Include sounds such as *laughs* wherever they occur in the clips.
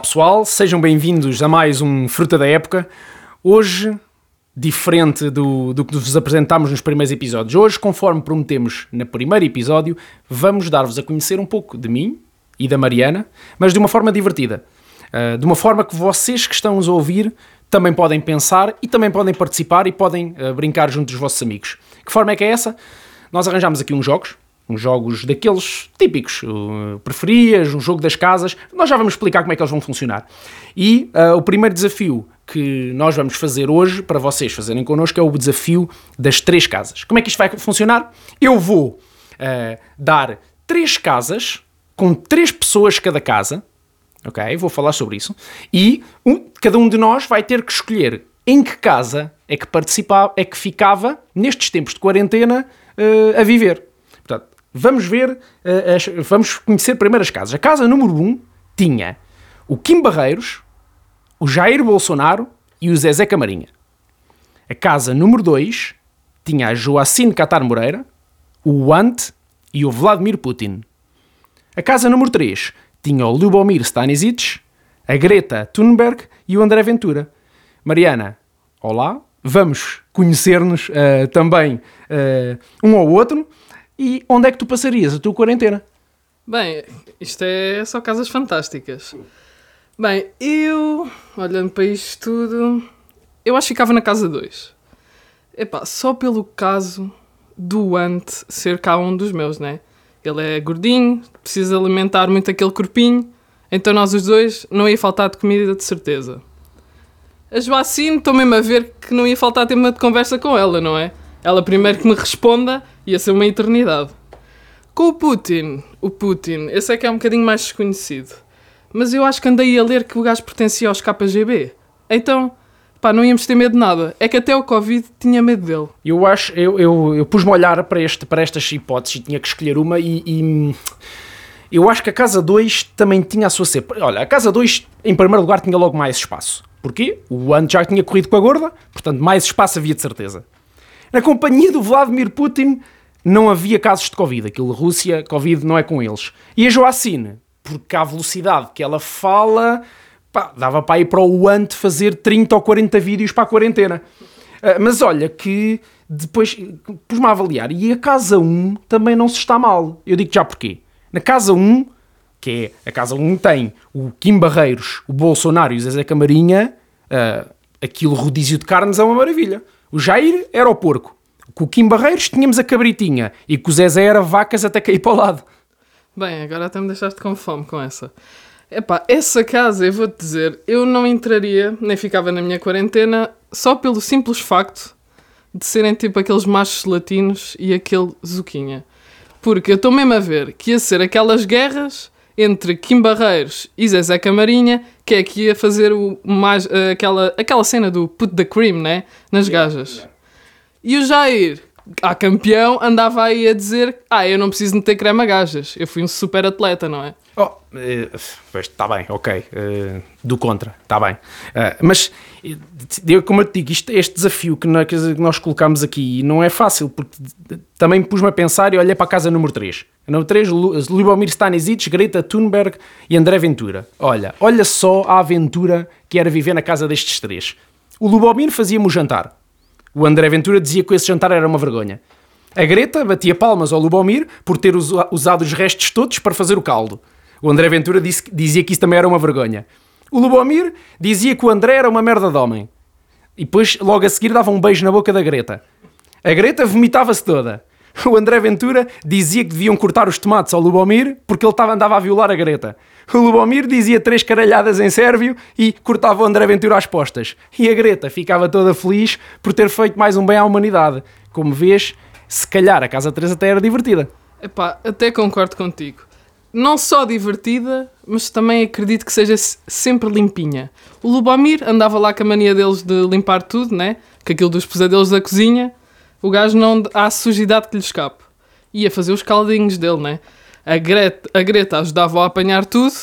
Olá pessoal, sejam bem-vindos a mais um Fruta da Época. Hoje, diferente do, do que vos apresentámos nos primeiros episódios, hoje, conforme prometemos no primeiro episódio, vamos dar-vos a conhecer um pouco de mim e da Mariana, mas de uma forma divertida. Uh, de uma forma que vocês que estão a ouvir também podem pensar e também podem participar e podem uh, brincar junto dos vossos amigos. Que forma é que é essa? Nós arranjamos aqui uns jogos, uns jogos daqueles típicos, preferias, um jogo das casas. Nós já vamos explicar como é que eles vão funcionar. E uh, o primeiro desafio que nós vamos fazer hoje, para vocês fazerem connosco, é o desafio das três casas. Como é que isto vai funcionar? Eu vou uh, dar três casas com três pessoas cada casa, ok? Vou falar sobre isso. E um, cada um de nós vai ter que escolher em que casa é que participava, é que ficava nestes tempos de quarentena a viver. Vamos ver, uh, as, vamos conhecer primeiro as casas. A casa número 1 um tinha o Kim Barreiros, o Jair Bolsonaro e o Zezé Camarinha. A casa número 2 tinha a Joacine Catar Moreira, o Ant e o Vladimir Putin. A casa número 3 tinha o Lubomir Stanisic, a Greta Thunberg e o André Ventura. Mariana, olá, vamos conhecer-nos uh, também uh, um ao outro. E onde é que tu passarias a tua quarentena? Bem, isto é só casas fantásticas. Bem, eu, olhando para isto tudo, eu acho que ficava na casa 2. Epá, só pelo caso do Ant ser cá um dos meus, né? Ele é gordinho, precisa alimentar muito aquele corpinho, então nós os dois não ia faltar de comida de certeza. A Joacine, estou mesmo a ver que não ia faltar tema de conversa com ela, não é? Ela primeiro que me responda ia ser uma eternidade. Com o Putin, o Putin, esse é que é um bocadinho mais desconhecido. Mas eu acho que andei a ler que o gajo pertencia aos KGB. Então, pá, não íamos ter medo de nada. É que até o Covid tinha medo dele. Eu acho, eu, eu, eu pus-me a olhar para, este, para estas hipóteses e tinha que escolher uma e, e eu acho que a Casa 2 também tinha a sua cepa. Olha, a Casa 2, em primeiro lugar, tinha logo mais espaço. Porquê? O ano já tinha corrido com a gorda, portanto, mais espaço havia de certeza. Na companhia do Vladimir Putin não havia casos de Covid. Aquilo, Rússia, Covid não é com eles. E a Joacine, porque a velocidade que ela fala, pá, dava para ir para o ante fazer 30 ou 40 vídeos para a quarentena. Uh, mas olha que depois pus-me a avaliar e a casa 1 também não se está mal. Eu digo já porquê. Na casa 1, que é a casa 1 tem o Kim Barreiros, o Bolsonaro e o Zezé Camarinha, uh, aquilo rodízio de carnes é uma maravilha. O Jair era o porco. Com o Kim Barreiros tínhamos a cabritinha. E com o Zezé era vacas até cair para o lado. Bem, agora até me deixaste com fome com essa. Epá, essa casa, eu vou-te dizer, eu não entraria, nem ficava na minha quarentena, só pelo simples facto de serem tipo aqueles machos latinos e aquele Zuquinha. Porque eu estou mesmo a ver que ia ser aquelas guerras entre Kim Barreiros e Zezé Camarinha, que é que ia fazer o mais, uh, aquela, aquela cena do put the cream, né? Nas gajas. E o Jair, a campeão, andava aí a dizer: Ah, eu não preciso de ter creme a gajas. Eu fui um super atleta, não é? Oh, está bem, ok. Uh, do contra, está bem. Uh, mas, como eu te digo, isto, este desafio que nós, colocamos aqui não é fácil, porque também pus-me a pensar e olhei para a casa número 3. A número 3, Lubomir Stanisic, Greta Thunberg e André Ventura. Olha, olha só a aventura que era viver na casa destes três. O Lubomir fazia-me o jantar. O André Ventura dizia que esse jantar era uma vergonha. A Greta batia palmas ao Lubomir por ter usado os restos todos para fazer o caldo. O André Ventura disse, dizia que isso também era uma vergonha. O Lubomir dizia que o André era uma merda de homem. E depois, logo a seguir, dava um beijo na boca da Greta. A Greta vomitava-se toda. O André Ventura dizia que deviam cortar os tomates ao Lubomir porque ele estava, andava a violar a Greta. O Lubomir dizia três caralhadas em sérvio e cortava o André Ventura às postas. E a Greta ficava toda feliz por ter feito mais um bem à humanidade. Como vês, se calhar a Casa 3 até era divertida. Epá, até concordo contigo. Não só divertida, mas também acredito que seja sempre limpinha. O Lubomir andava lá com a mania deles de limpar tudo, né? Que aquilo dos pesadelos da cozinha o gajo não há sujidade que lhe escape. Ia fazer os caldinhos dele, né? A Greta, a Greta ajudava a apanhar tudo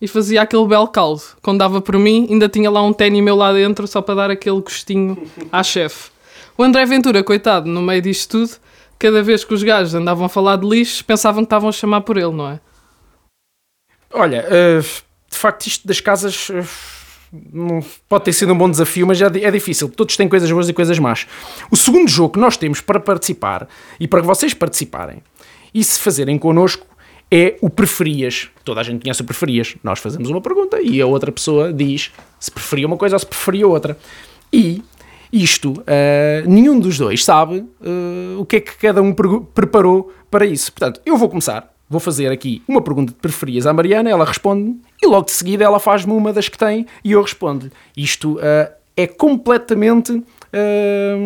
e fazia aquele belo caldo. Quando dava por mim, ainda tinha lá um ténis meu lá dentro só para dar aquele gostinho à *laughs* chefe. O André Ventura, coitado, no meio disto tudo, cada vez que os gajos andavam a falar de lixo, pensavam que estavam a chamar por ele, não é? Olha, uh, de facto, isto das casas eh, pode ter sido um bom desafio, mas é, é difícil. Todos têm coisas boas e coisas más. O segundo jogo que nós temos para participar e para que vocês participarem e se fazerem connosco é o preferias. Toda a gente conhece o preferias. Nós fazemos uma pergunta e a outra pessoa diz se preferia uma coisa ou se preferia outra. E isto, eh, nenhum dos dois sabe eh, o que é que cada um preparou para isso. Portanto, eu vou começar. Vou fazer aqui uma pergunta de preferias à Mariana, ela responde e logo de seguida ela faz-me uma das que tem e eu respondo. Isto eh, é completamente eh,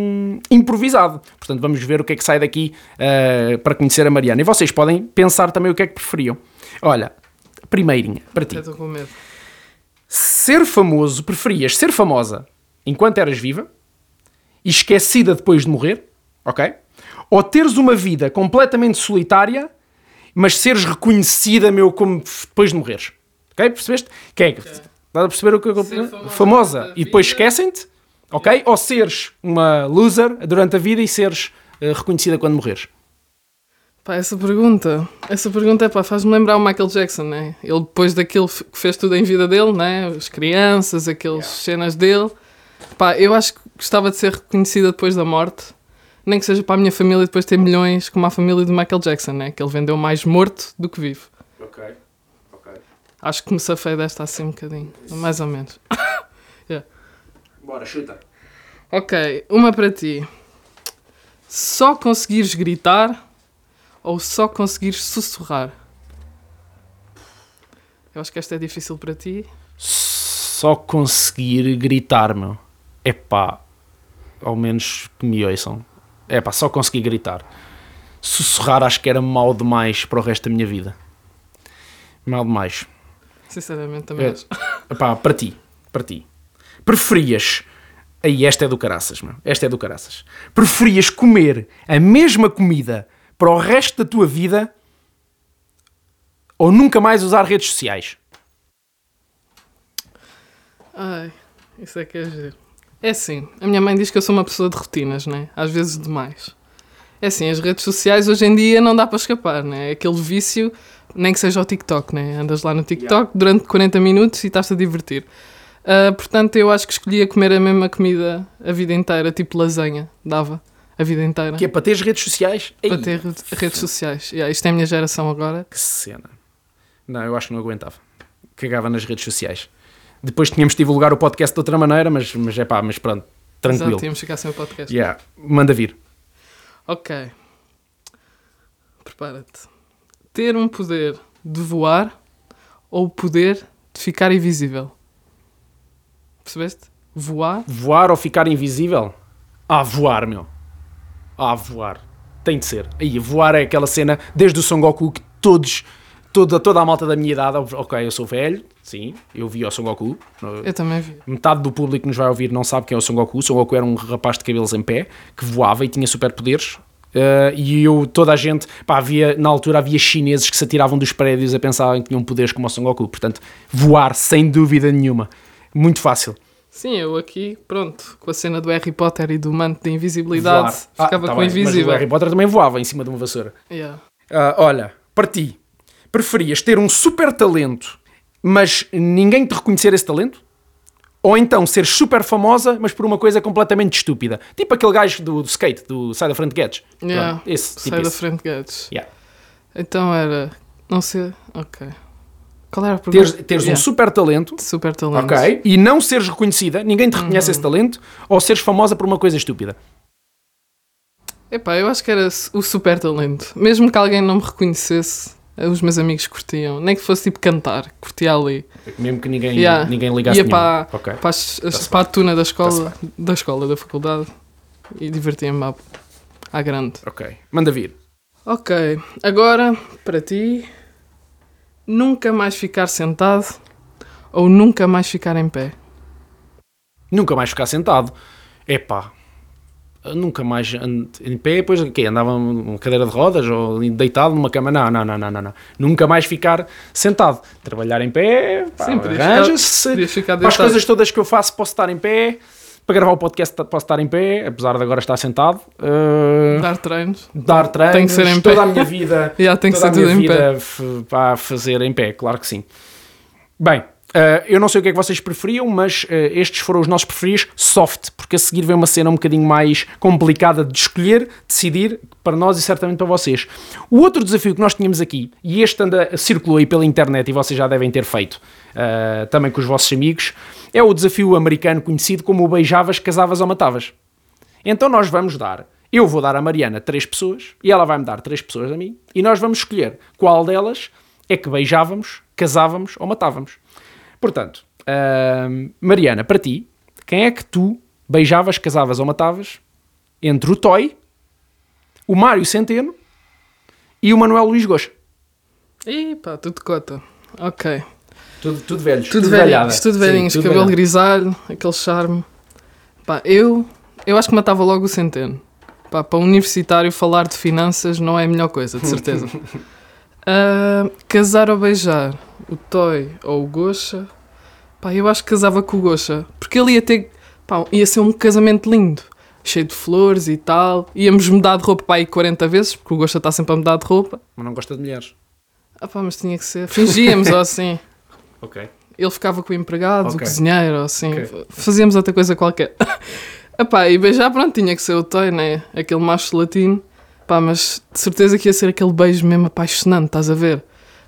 improvisado. Portanto, vamos ver o que é que sai daqui eh, para conhecer a Mariana. E vocês podem pensar também o que é que preferiam. Olha, primeirinha, para ti. Estou com medo. Ser famoso, preferias ser famosa enquanto eras viva e esquecida depois de morrer, ok? Ou teres uma vida completamente solitária, mas seres reconhecida, meu, como depois de morreres, ok? Percebeste? Que é que estás a perceber o que eu famosa, famosa e depois esquecem-te, ok? Ou seres uma loser durante a vida e seres eh, reconhecida quando morreres. Pá, essa pergunta, essa pergunta é pá, faz-me lembrar o Michael Jackson, né? Ele depois daquilo que fez tudo em vida dele, né? As crianças, aquelas cenas dele. Pá, eu acho que gostava de ser reconhecida depois da morte. Nem que seja para a minha família depois ter milhões como a família do Michael Jackson, né? Que ele vendeu mais morto do que vivo. Ok, ok. Acho que me safei desta assim um bocadinho, mais ou menos. *laughs* Bora, chuta. Ok, uma para ti. Só conseguires gritar ou só conseguires sussurrar? Eu acho que esta é difícil para ti. só conseguir gritar, meu. É pá, ao menos que me ouçam. É pá, só conseguir gritar. Sussurrar acho que era mal demais para o resto da minha vida. Mal demais. Sinceramente, também É. acho. *laughs* Epá, para ti, para ti. Preferias. Aí, esta é do caraças, meu. Esta é do caraças. Preferias comer a mesma comida para o resto da tua vida ou nunca mais usar redes sociais? Ai, isso é que é giro. É assim, a minha mãe diz que eu sou uma pessoa de rotinas, né? Às vezes demais. É assim, as redes sociais hoje em dia não dá para escapar, né? É aquele vício, nem que seja o TikTok, né? Andas lá no TikTok durante 40 minutos e estás-te a divertir. Ah, portanto, eu acho que escolhia comer a mesma comida a vida inteira, tipo lasanha, dava a vida inteira. Que é para teres redes sociais? Ei, Para ter re- redes sociais. Yeah, isto é a minha geração agora. Que cena. Não, eu acho que não aguentava. Cagava nas redes sociais. Depois tínhamos de divulgar o podcast de outra maneira, mas, mas é pá, mas pronto, tranquilo. Exato, tínhamos que ficar sem o podcast. Yeah, manda vir. Ok. Prepara-te. Ter um poder de voar ou o poder de ficar invisível? Percebeste? Voar? Voar ou ficar invisível? Ah, voar, meu. Ah, voar. Tem de ser. Aí, voar é aquela cena, desde o Son Goku, que todos, toda, toda a malta da minha idade, ok, eu sou velho, sim, eu vi o Son Goku. Eu também vi. Metade do público que nos vai ouvir não sabe quem é o Son Goku. O Son Goku era um rapaz de cabelos em pé, que voava e tinha superpoderes. Uh, e eu, toda a gente, pá, havia, na altura havia chineses que se atiravam dos prédios a pensar que tinham poderes como o Son Goku. Portanto, voar, sem dúvida nenhuma. Muito fácil. Sim, eu aqui, pronto, com a cena do Harry Potter e do manto de invisibilidade, Voar. Ah, ficava tá com bem, Mas invisível. o Harry Potter também voava em cima de uma vassoura. Yeah. Ah, olha, para ti, preferias ter um super talento, mas ninguém te reconhecer esse talento? Ou então ser super famosa, mas por uma coisa completamente estúpida? Tipo aquele gajo do, do skate, do Sai da Frente Guedes. Yeah. Pronto, esse, tipo Sai da esse. frente, Guedes. Yeah. Então era. Não sei. Ok. Qual era a pergunta? Teres, teres um Yeah. super talento, super talento. ok, e não seres reconhecida, ninguém te Uhum. reconhece esse talento, ou seres famosa por uma coisa estúpida. Epá, eu acho que era o super talento. Mesmo que alguém não me reconhecesse, os meus amigos curtiam. Nem que fosse tipo cantar, curtia ali. Mesmo que ninguém, Yeah. ninguém ligasse Ia para, Ok. para, as- as- Tá-se para a tuna da Tá-se escola, da escola, da faculdade e divertia-me à, à grande. ok. Manda vir. Ok, agora para ti, nunca mais ficar sentado ou nunca mais ficar em pé? Nunca mais ficar sentado. Epá, nunca mais em pé, depois o quê? Andava numa cadeira de rodas ou deitado numa cama? Não, não, não, não, não, não. Nunca mais ficar sentado. Trabalhar em pé, arranja-se. Para as coisas todas que eu faço, posso estar em pé. Para gravar o podcast, posso estar em pé, apesar de agora estar sentado. Uh, Dar treinos. dar treinos, Tem que ser em pé. toda a minha vida, *laughs* Já tem que toda ser a minha tudo em pé. para fazer em pé, claro que sim. Bem, Uh, eu não sei o que é que vocês preferiam, mas uh, estes foram os nossos preferidos soft, porque a seguir vem uma cena um bocadinho mais complicada de escolher, decidir, para nós e certamente para vocês. O outro desafio que nós tínhamos aqui, e este anda, circulou aí pela internet e vocês já devem ter feito uh, também com os vossos amigos, é o desafio americano conhecido como o beijavas, casavas ou matavas. Então nós vamos dar, eu vou dar à Mariana três pessoas e ela vai me dar três pessoas a mim e nós vamos escolher qual delas é que beijávamos, casávamos ou matávamos. Portanto, uh, Mariana, para ti, quem é que tu beijavas, casavas ou matavas entre o Toy, o Mário Centeno e o Manuel Luís Goxa? Ih, pá, tudo cota. Ok. Tudo, tudo velhos. Tudo, velhinhos, tudo velhinhos, Sim, tudo cabelo velhado. grisalho, aquele charme. Pá, eu, eu acho que matava logo o Centeno. Pá, para um universitário falar de finanças não é a melhor coisa, de certeza. *laughs* uh, casar ou beijar? o Toy ou o Gosha, pá, eu acho que casava com o Gosha, porque ele ia ter, pá, ia ser um casamento lindo, cheio de flores e tal, íamos mudar de roupa, pá, aí 40 vezes, porque o Gosha está sempre a mudar de roupa. Mas não gosta de mulheres. Ah pá, mas tinha que ser, fingíamos *laughs* ou assim. Ok. Ele ficava com o empregado, okay. o cozinheiro, ou assim, okay. fazíamos outra coisa qualquer. *laughs* Epá, e beijar, pronto, tinha que ser o Toy, né? Aquele macho latino. Pá, mas de certeza que ia ser aquele beijo mesmo apaixonante, estás a ver?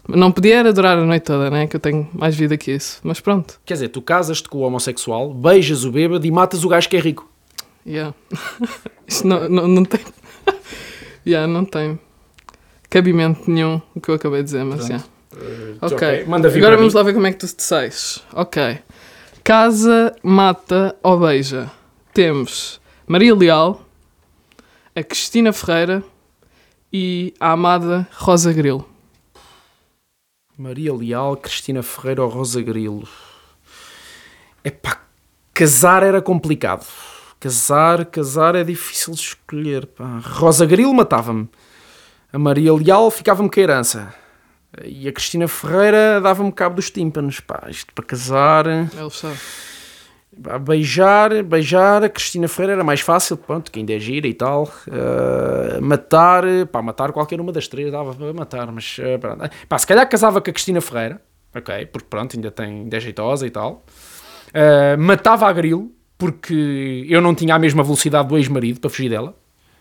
Não podia era durar a noite toda, né? Que eu tenho mais vida que isso. Mas pronto. Quer dizer, tu casas-te com o homossexual, beijas o bêbado e matas o gajo que é rico. Yeah. *laughs* Isto não, não, não tem. *laughs* yeah, não tem cabimento nenhum o que eu acabei de dizer, mas yeah. Uh, ok. okay. Manda vir Agora vamos mim. lá ver como é que tu te sais. Ok. Casa, mata ou beija. Temos Maria Leal, a Cristina Ferreira e a amada Rosa Grilo. Maria Leal, Cristina Ferreira ou Rosa Grilo? Epá, casar era complicado. Casar, casar é difícil de escolher. Pá. Rosa Grilo matava-me. A Maria Leal ficava-me com a herança. E a Cristina Ferreira dava-me cabo dos tímpanos. Pá, isto para casar. Ele sabe. Beijar, beijar, a Cristina Ferreira era mais fácil, pronto, que ainda é gira e tal. Uh, matar, pá, matar qualquer uma das três dava para matar, mas uh, pá, se calhar casava com a Cristina Ferreira, ok, porque pronto, ainda, tem, ainda é jeitosa e tal. Uh, matava a Grilo, porque eu não tinha a mesma velocidade do ex-marido para fugir dela,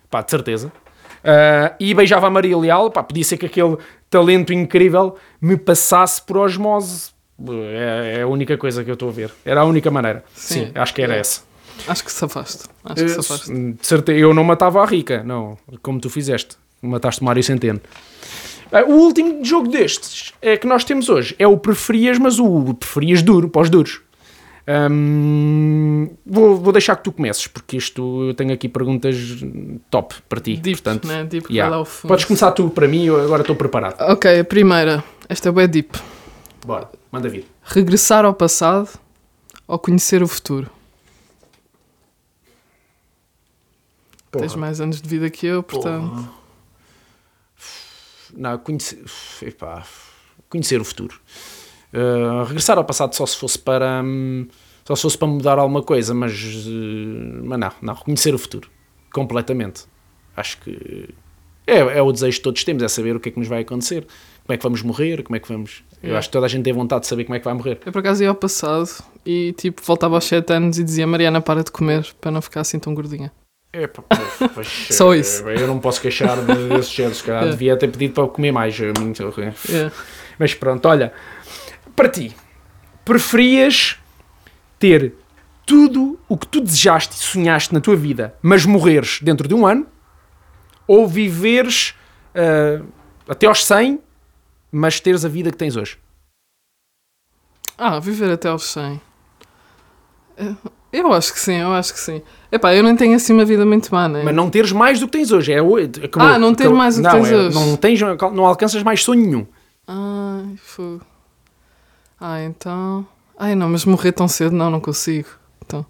pá, de certeza. Uh, e beijava a Maria Leal, pá, podia ser que aquele talento incrível me passasse por osmose é, é, a única coisa que eu estou a ver. Era a única maneira. Sim, Sim acho que era é. essa. Acho que safaste. Acho que eh, safaste. De certeza, eu não matava a rica, não. Como tu fizeste. Mataste o Mário Centeno. Eh, o último jogo destes é que nós temos hoje é o preferias, mas o preferias duro, para os duros. Vou, vou deixar que tu comeces, porque isto eu tenho aqui perguntas top para ti. Deep, portanto, né? deep yeah. Podes começar tu para mim, eu agora estou preparado. Ok, a primeira. Esta é bem deep. Bora, manda vir. Regressar ao passado ou conhecer o futuro? Porra. Tens mais anos de vida que eu, portanto. Porra. Não, conhecer. Epá, conhecer o futuro. Uh, regressar ao passado só se fosse para. Hum, só se fosse para mudar alguma coisa, mas. Uh, mas não, não. Conhecer o futuro. Completamente. Acho que. É, é o desejo que todos temos, é saber o que é que nos vai acontecer como é que vamos morrer, como é que vamos. Eu acho que toda a gente tem vontade de saber como é que vai morrer. Eu por acaso ia ao passado e tipo voltava aos 7 anos e dizia Mariana, para de comer para não ficar assim tão gordinha. É, pá, *laughs* Só isso. Eu não posso queixar desses géneros, cara. *laughs* Yeah. Devia ter pedido para comer mais. Yeah. Mas pronto, olha, para ti, preferias ter tudo o que tu desejaste e sonhaste na tua vida, mas morreres dentro de um ano, ou viveres uh, até aos 100 mas teres a vida que tens hoje? Ah, viver até aos 100. Eu acho que sim, eu acho que sim. Epá, eu não tenho assim uma vida muito má, né? Mas não teres mais do que tens hoje. É, acabou, ah, não ter acabou. mais do que não, tens é, hoje. Não, tens, não alcanças mais sonho nenhum. Ai, fogo. Ah, então. Ai, não, mas morrer tão cedo, não, não consigo. Então,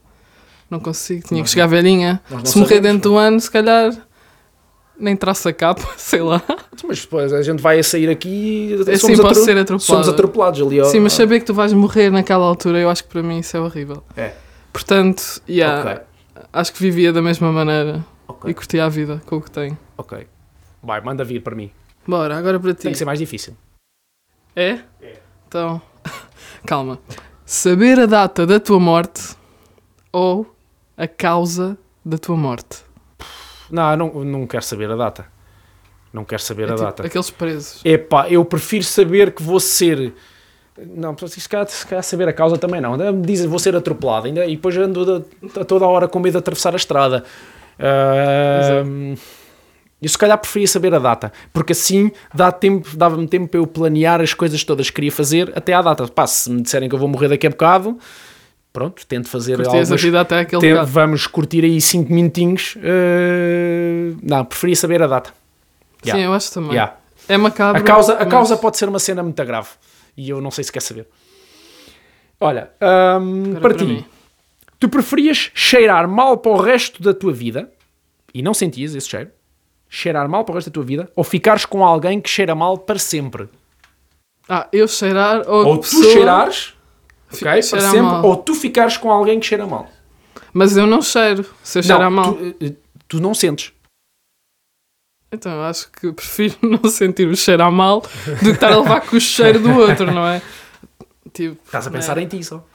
não consigo. Tinha que chegar velhinha. Se morrer sabemos, dentro do ano, se calhar nem traça capa, *laughs* sei lá. Mas depois a gente vai a sair aqui e somos, sim, atro... ser atropelado. somos atropelados ali. Sim, mas saber que tu vais morrer naquela altura, eu acho que para mim isso é horrível. É. Portanto, yeah, okay. acho que vivia da mesma maneira okay. e curtia a vida com o que tenho. Ok. Vai, manda vir para mim. Bora, agora para ti. Tem que ser mais difícil. É? É. Então, *laughs* calma. Saber a data da tua morte ou a causa da tua morte. Não, não, não quero saber a data. Não quero saber É a tipo data. Aqueles presos. Epá, eu prefiro saber que vou ser. Não, se calhar, se calhar saber a causa também não. Ainda me Dizem vou ser atropelado ainda, e depois ando a, a toda a hora com medo de atravessar a estrada. Ah, eu se calhar preferia saber a data, porque assim dá tempo, dava-me tempo para eu planear as coisas todas que queria fazer até à data. Pá, se me disserem que eu vou morrer daqui a bocado, pronto, tento fazer Curtias a algumas vida até aquele Tem- vamos curtir aí 5 minutinhos. eh, não, preferia saber a data. Sim, Yeah. eu acho também. Yeah. É macabro. A, causa, a mas- causa pode ser uma cena muito grave. E eu não sei se quer saber. Olha, Agora para, para ti, mim. tu preferias cheirar mal para o resto da tua vida e não sentias esse cheiro? Cheirar mal para o resto da tua vida ou ficares com alguém que cheira mal para sempre? Ah, eu cheirar ou, Ou a tu pessoa- cheirares, ok, para sempre, mal. ou tu ficares com alguém que cheira mal. Mas eu não cheiro. Se eu cheirar mal. Tu, eh, tu não sentes. Então eu acho que prefiro *laughs* não sentir o cheiro a mal do que estar a levar com o cheiro do outro, não é? Tipo, Estás a pensar né? em ti só.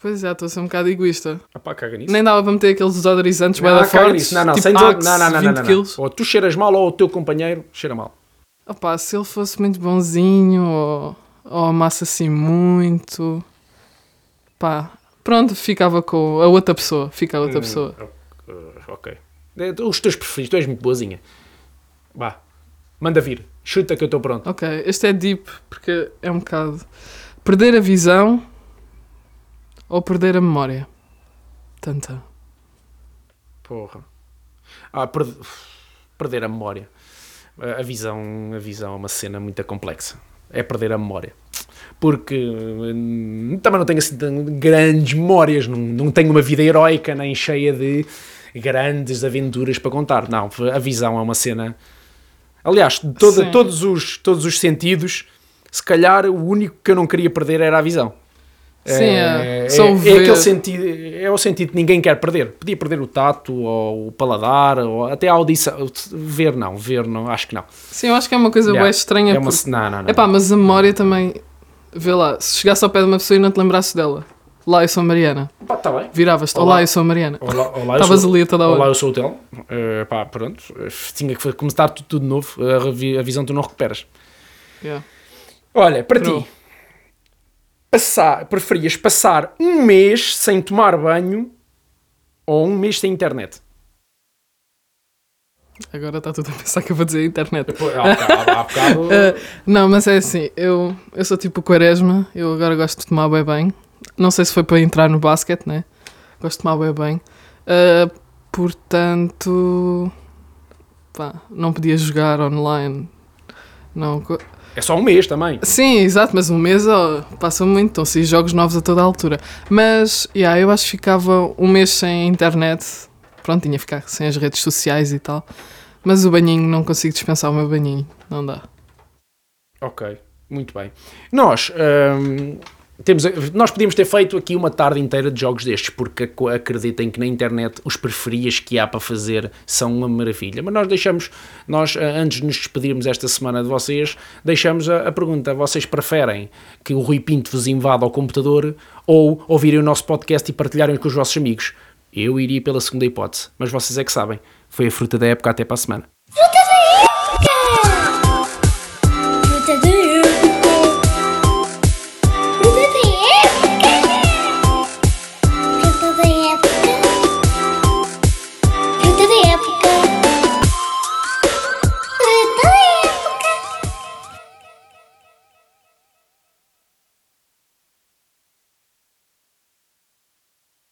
Pois é, estou a ser um bocado egoísta. Ah, pá, caga nisso. Nem dava para meter aqueles desodorizantes Não, bué da fortes. Não, não, tipo sem Axe, não, não, não, 20 não, não. quilos. Ou tu cheiras mal ou o teu companheiro cheira mal. Opá, se ele fosse muito bonzinho ou, ou amasse assim muito... Pá, pronto, ficava com a outra pessoa. Fica a outra Hum, pessoa. ok, Ok. Eh, Os teus preferidos, tu és muito boazinha. Vá, manda vir. Chuta que eu estou pronto. Ok, este é deep porque é um bocado... Perder a visão ou perder a memória? Tanta. Porra. Ah, per- perder a memória. A visão, a visão é uma cena muito complexa. É perder a memória. Porque hum, também não tenho assim grandes memórias, não, não tenho uma vida heroica nem cheia de grandes aventuras para contar. Não, a visão é uma cena. Aliás, toda- todos, os, todos os sentidos, se calhar o único que eu não queria perder era a visão. Sim, é. é, é, o é aquele sentido, é o sentido que ninguém quer perder. Podia perder o tato, ou o paladar, ou até a audição. Ver não, ver não, acho que não. Sim, eu acho que é uma coisa Yeah. bem estranha. É uma, porque- não, não, não. Epá, mas a memória também. Vê lá, se chegasse ao pé de uma pessoa e não te lembrasse dela. Lá eu sou a Mariana. Pá, tá bem. Viravas-te. Olá. Olá, eu sou a Mariana. Olá, olá, Estavas sou- ali a toda a Olá, hora. eu sou o Tel. Eh, pá, pronto. Eh, Tinha que começar tudo, tudo de novo. A, a visão tu não recuperas. Yeah. Olha, para True. ti, passar, preferias passar um mês sem tomar banho ou um mês sem internet? Agora está tudo a pensar que eu vou dizer internet. Depois, há bocado- há bocado- *laughs* Eh, não, mas é assim, eu, eu sou tipo quaresma, eu agora gosto de tomar bem bem. Não sei se foi para entrar no basquete, né? Gosto de tomar bem bem. Eh, portanto, pá, não podia jogar online. Não, é só um mês também. Sim, exato, mas um mês ó, passa muito, estão se jogos novos a toda a altura. Mas, yeah, eu acho que ficava um mês sem internet, pronto, tinha ficar sem as redes sociais e tal. Mas o banhinho, não consigo dispensar o meu banhinho, não dá. Ok, muito bem. Nós, hum, temos, nós podíamos ter feito aqui uma tarde inteira de jogos destes, porque ac- acreditem que na internet os preferias que há para fazer são uma maravilha. Mas nós deixamos, nós, ah, antes de nos despedirmos esta semana de vocês, deixamos a, a pergunta: vocês preferem que o Rui Pinto vos invada ao computador ou ouvirem o nosso podcast e partilharem com os vossos amigos? Eu iria pela segunda hipótese, mas vocês é que sabem. Foi a fruta da época até para a semana.